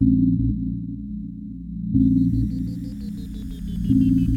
Thank you.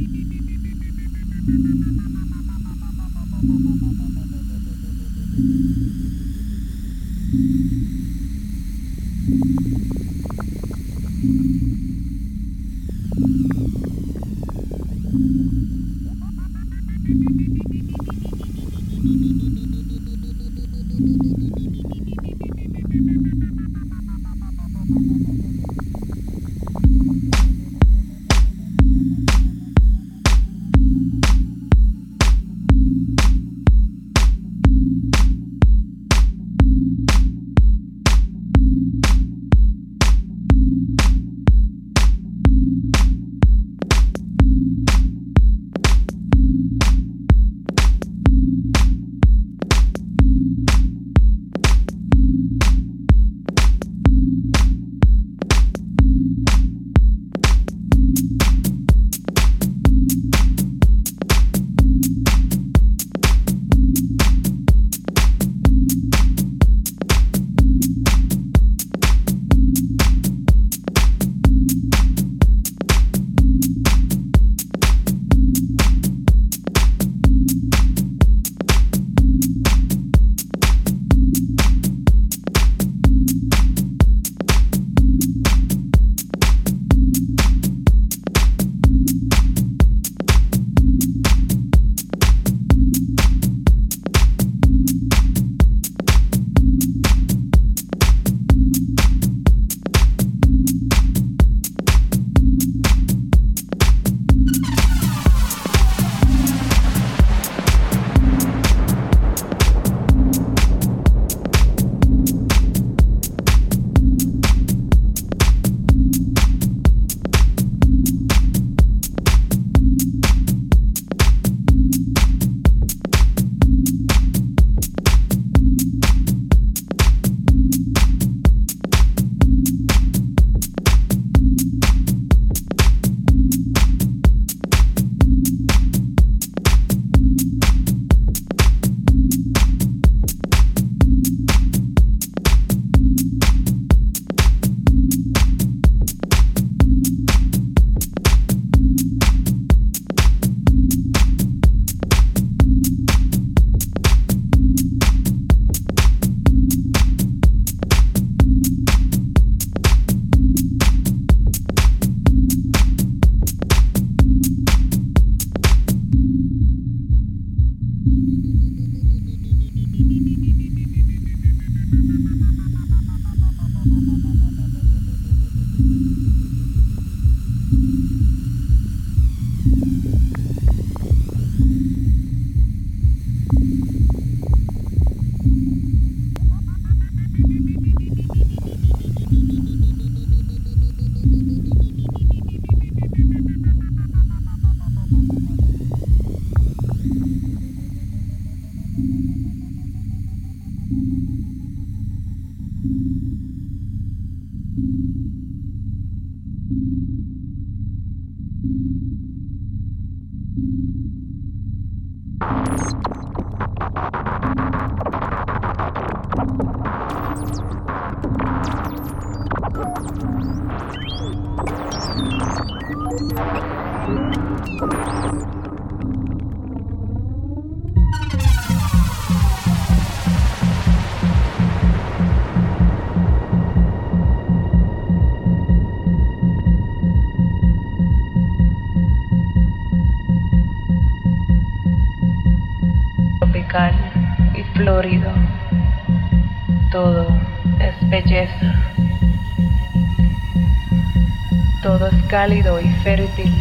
cálido y fértil,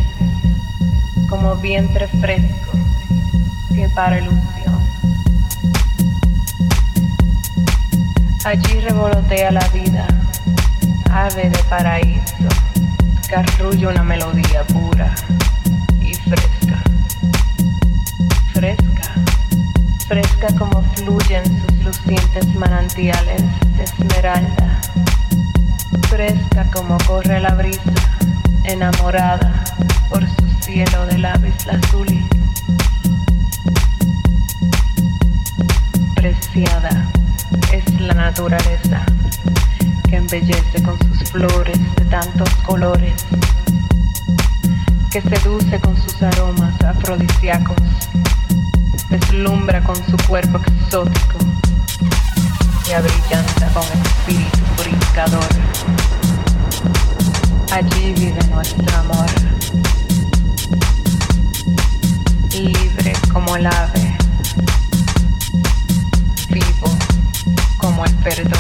como vientre fresco que para ilusión. Allí revolotea la vida, ave de paraíso, que arrulla una melodía pura y fresca. Fresca, fresca como fluyen sus lucientes manantiales de esmeralda. Fresca como corre la brisa enamorada por su cielo de labios azul. Preciada es la naturaleza que embellece con sus flores de tantos colores, que seduce con sus aromas afrodisíacos, deslumbra con su cuerpo exótico y abrillanta con espíritu purificador. Allí vive nuestro amor, libre como el ave, vivo como el perdón.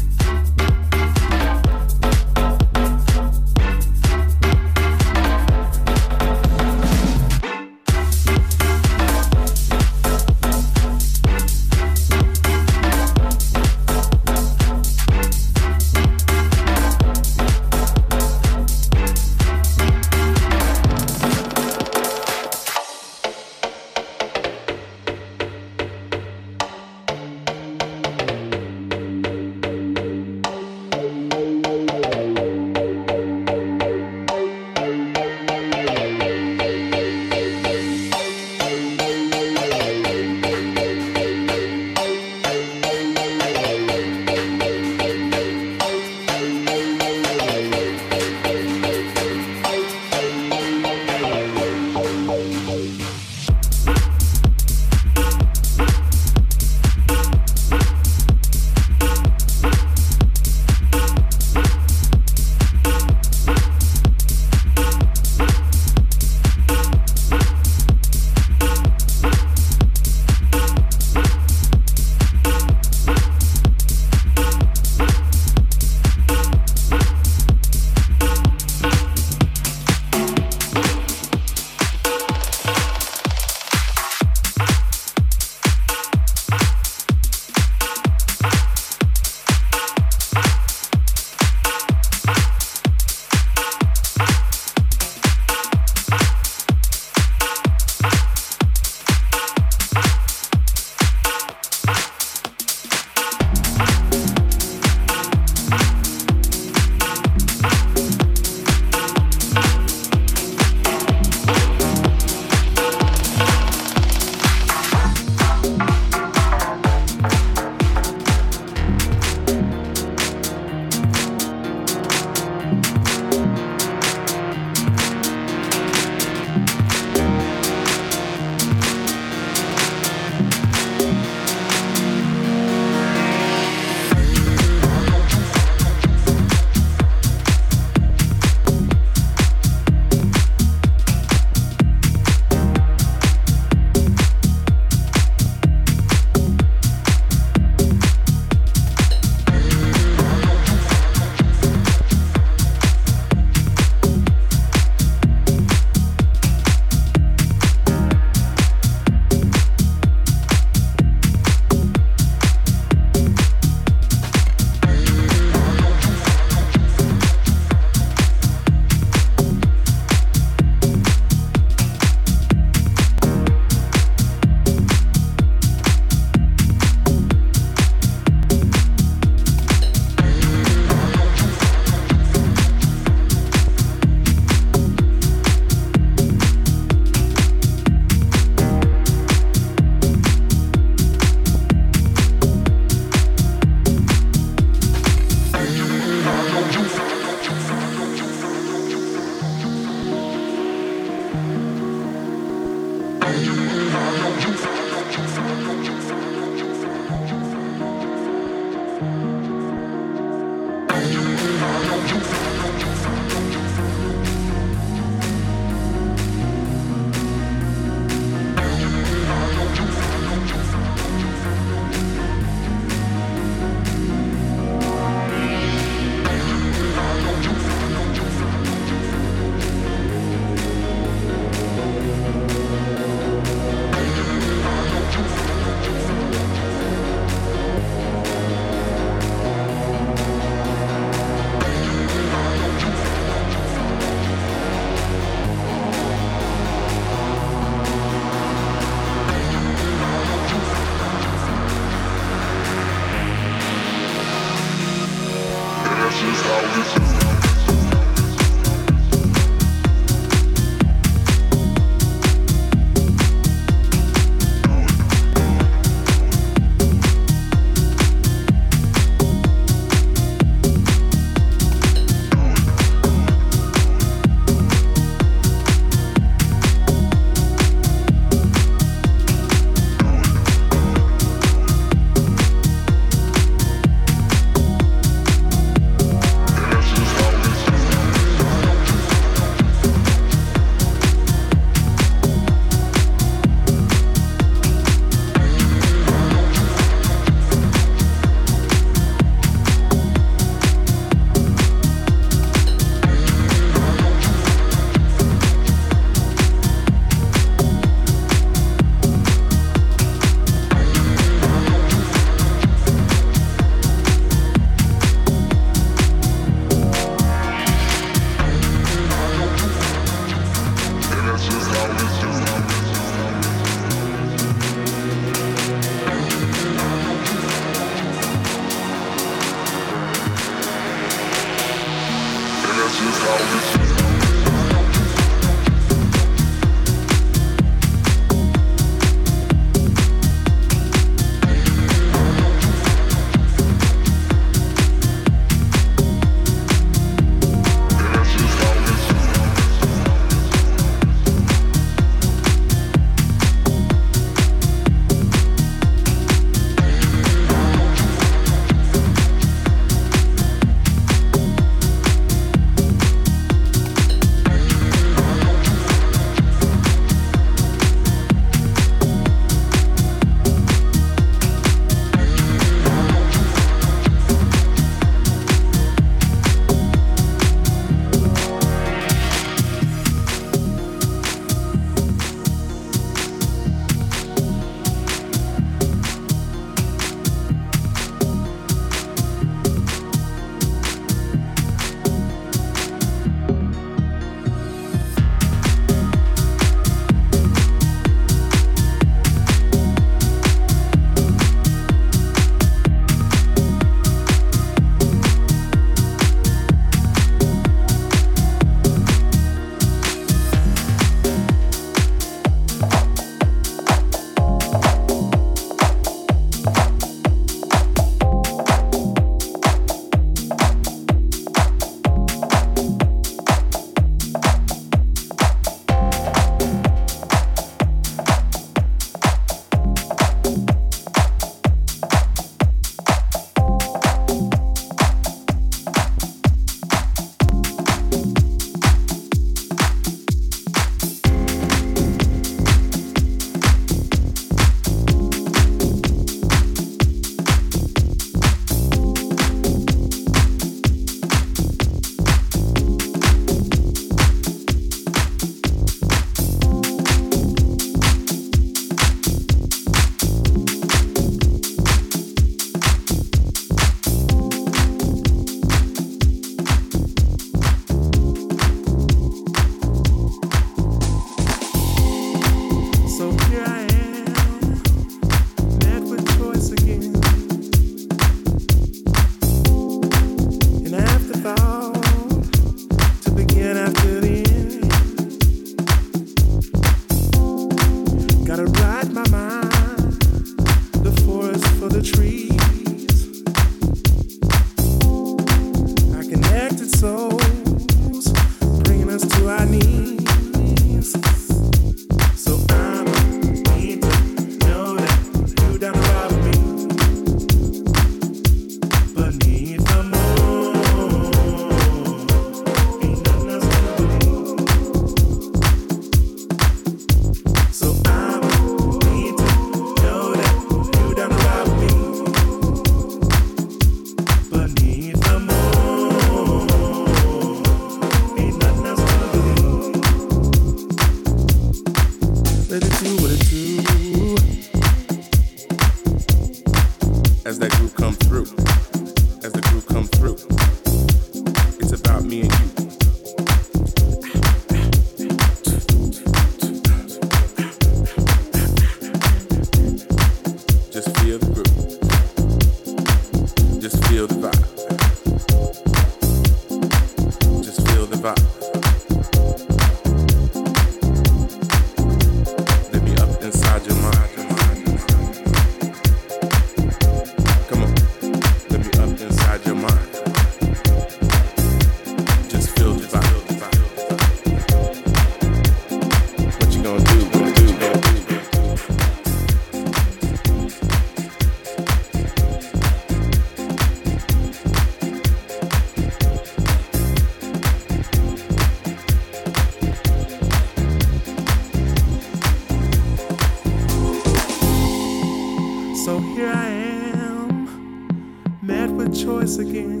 voice again.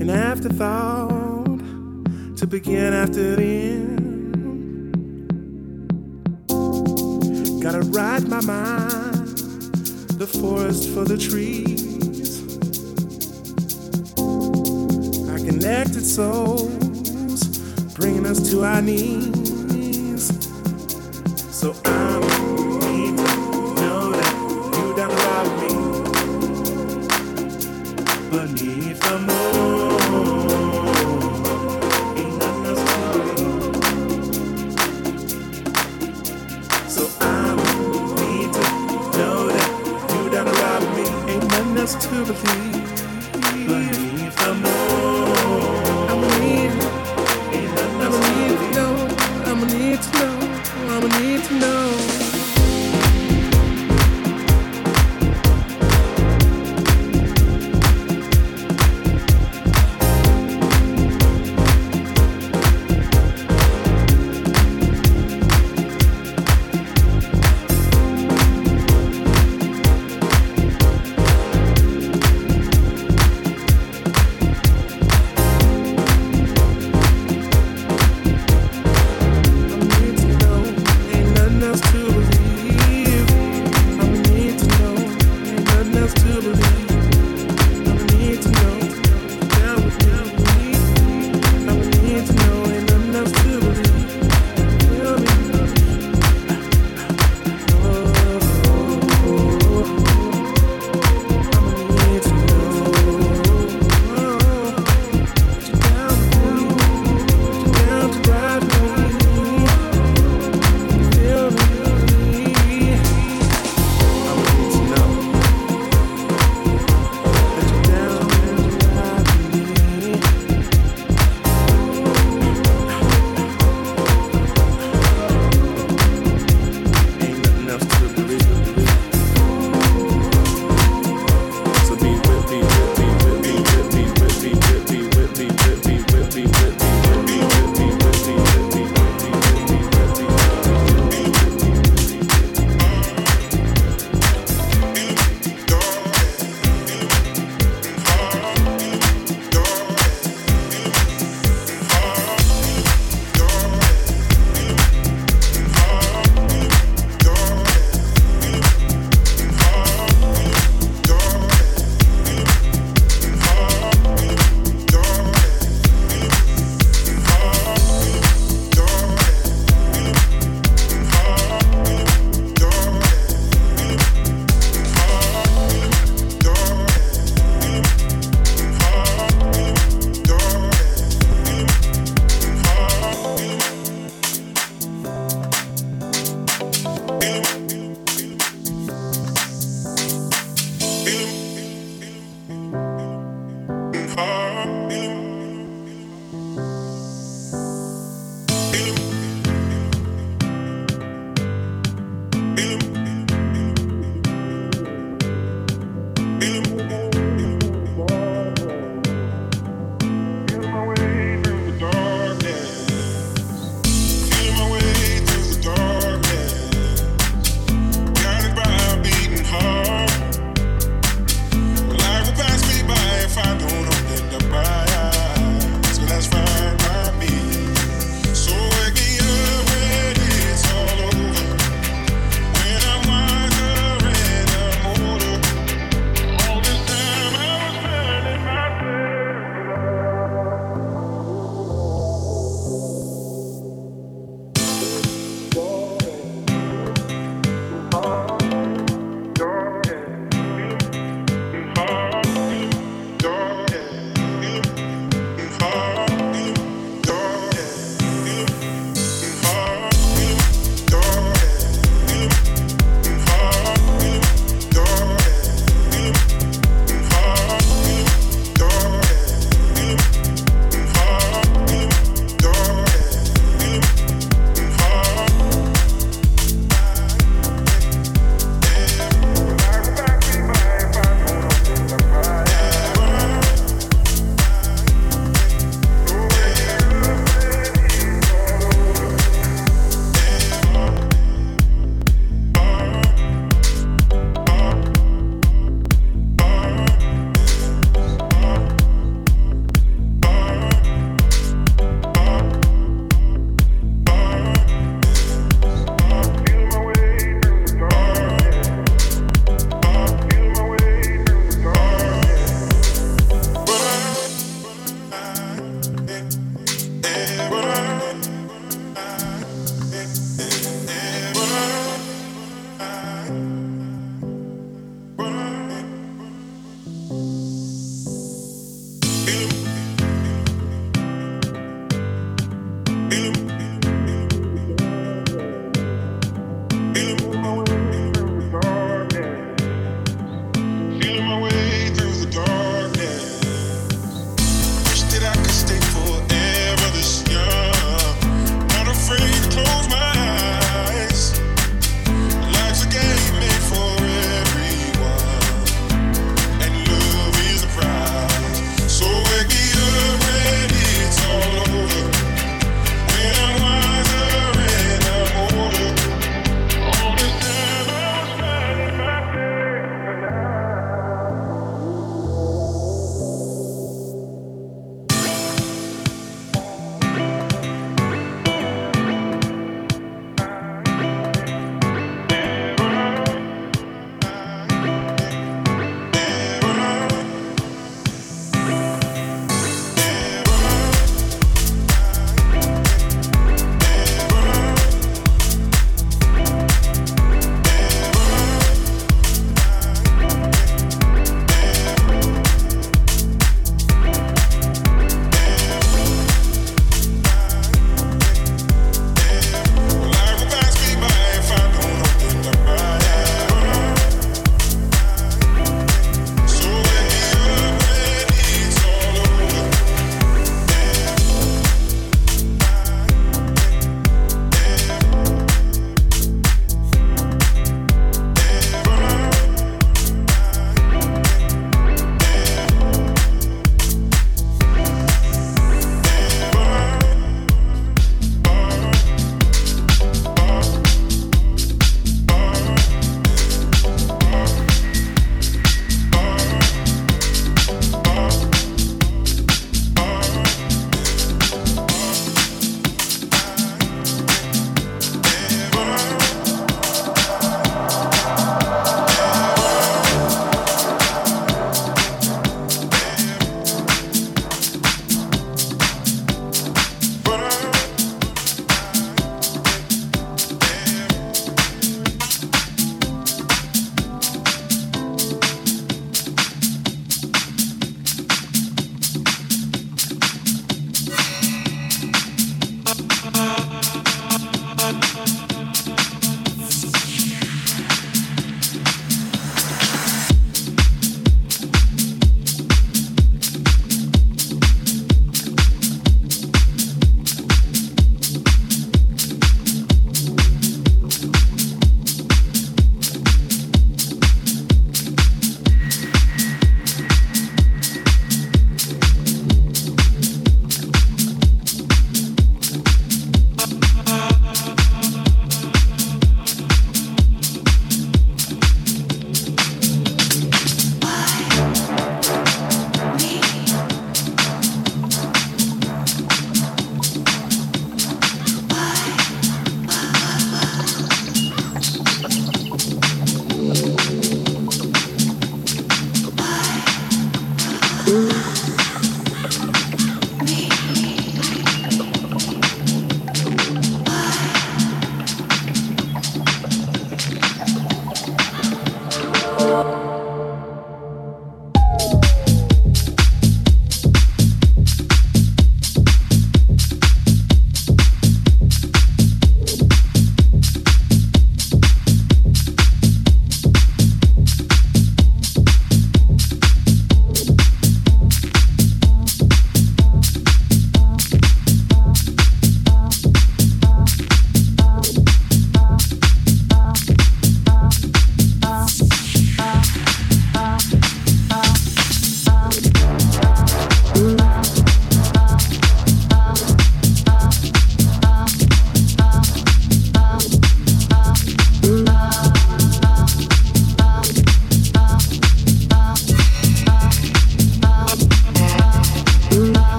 An afterthought to begin after the end. Gotta ride my mind, the forest for the trees. Our connected souls bringing us to our knees. So I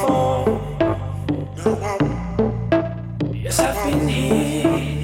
fall. Yes, I've been here.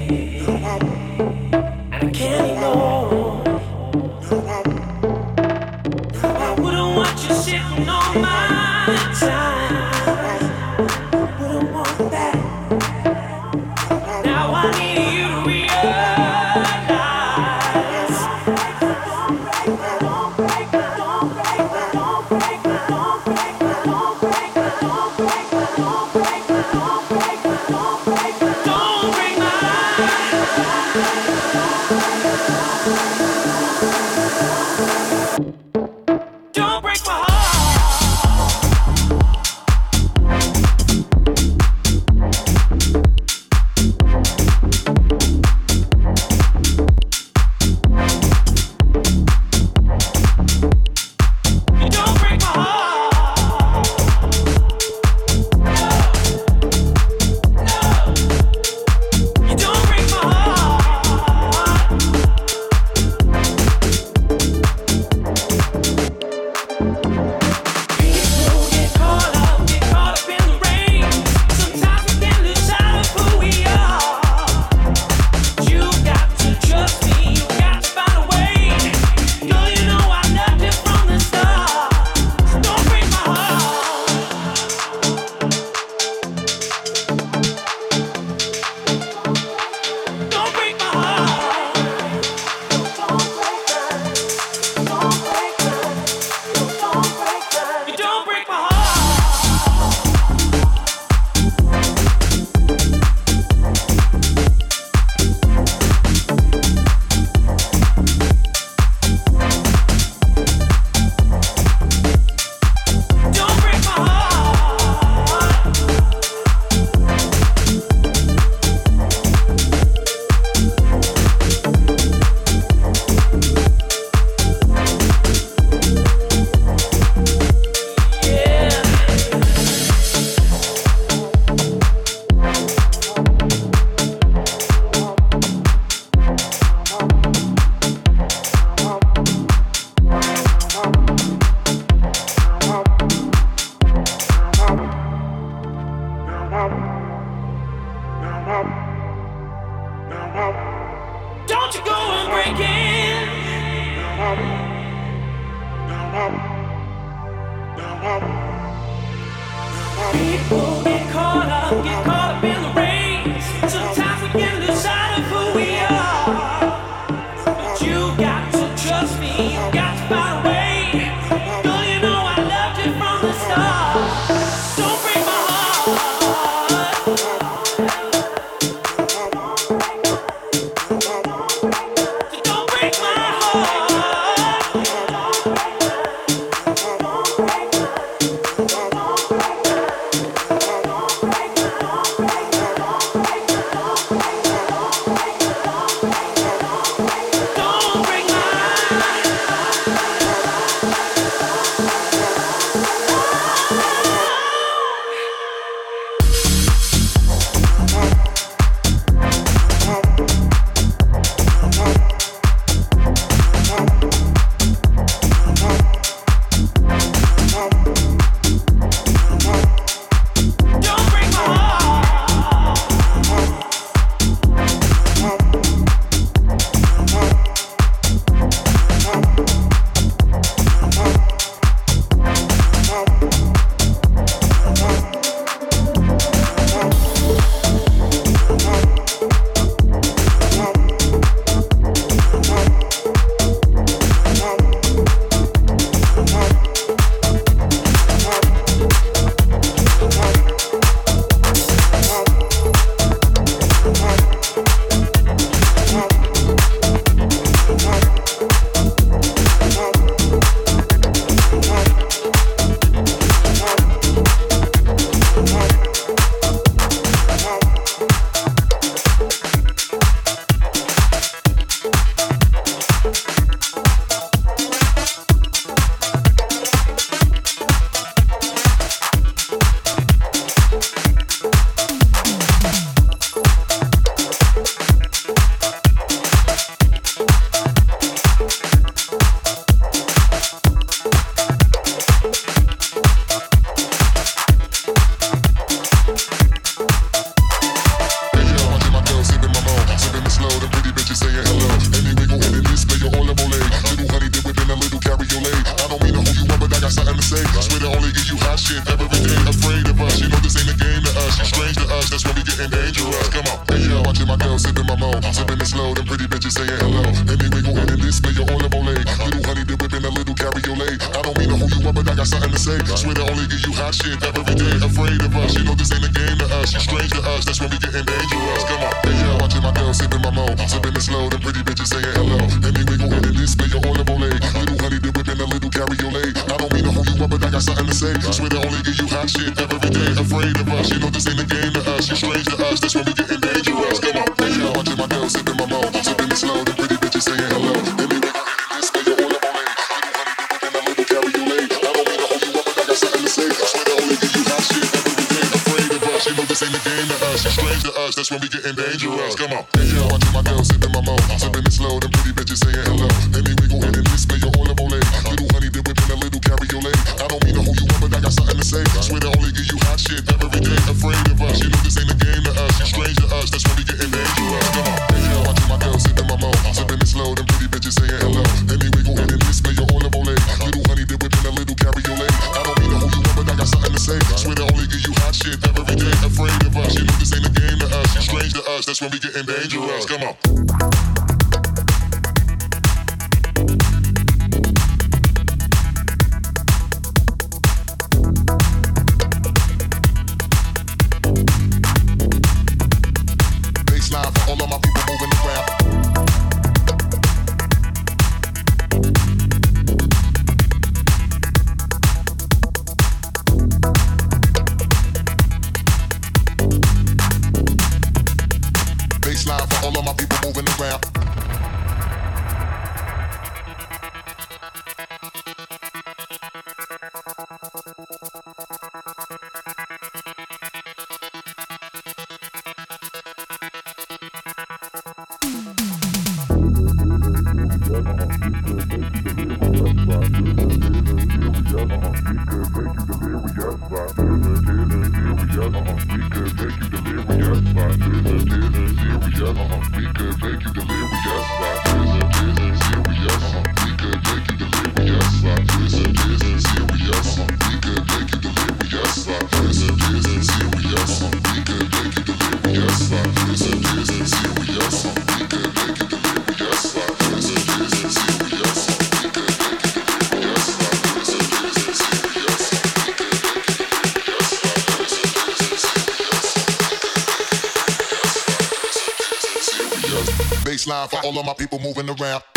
All of my people moving around.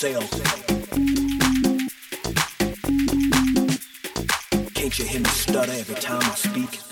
Can't you hear me stutter every time I speak?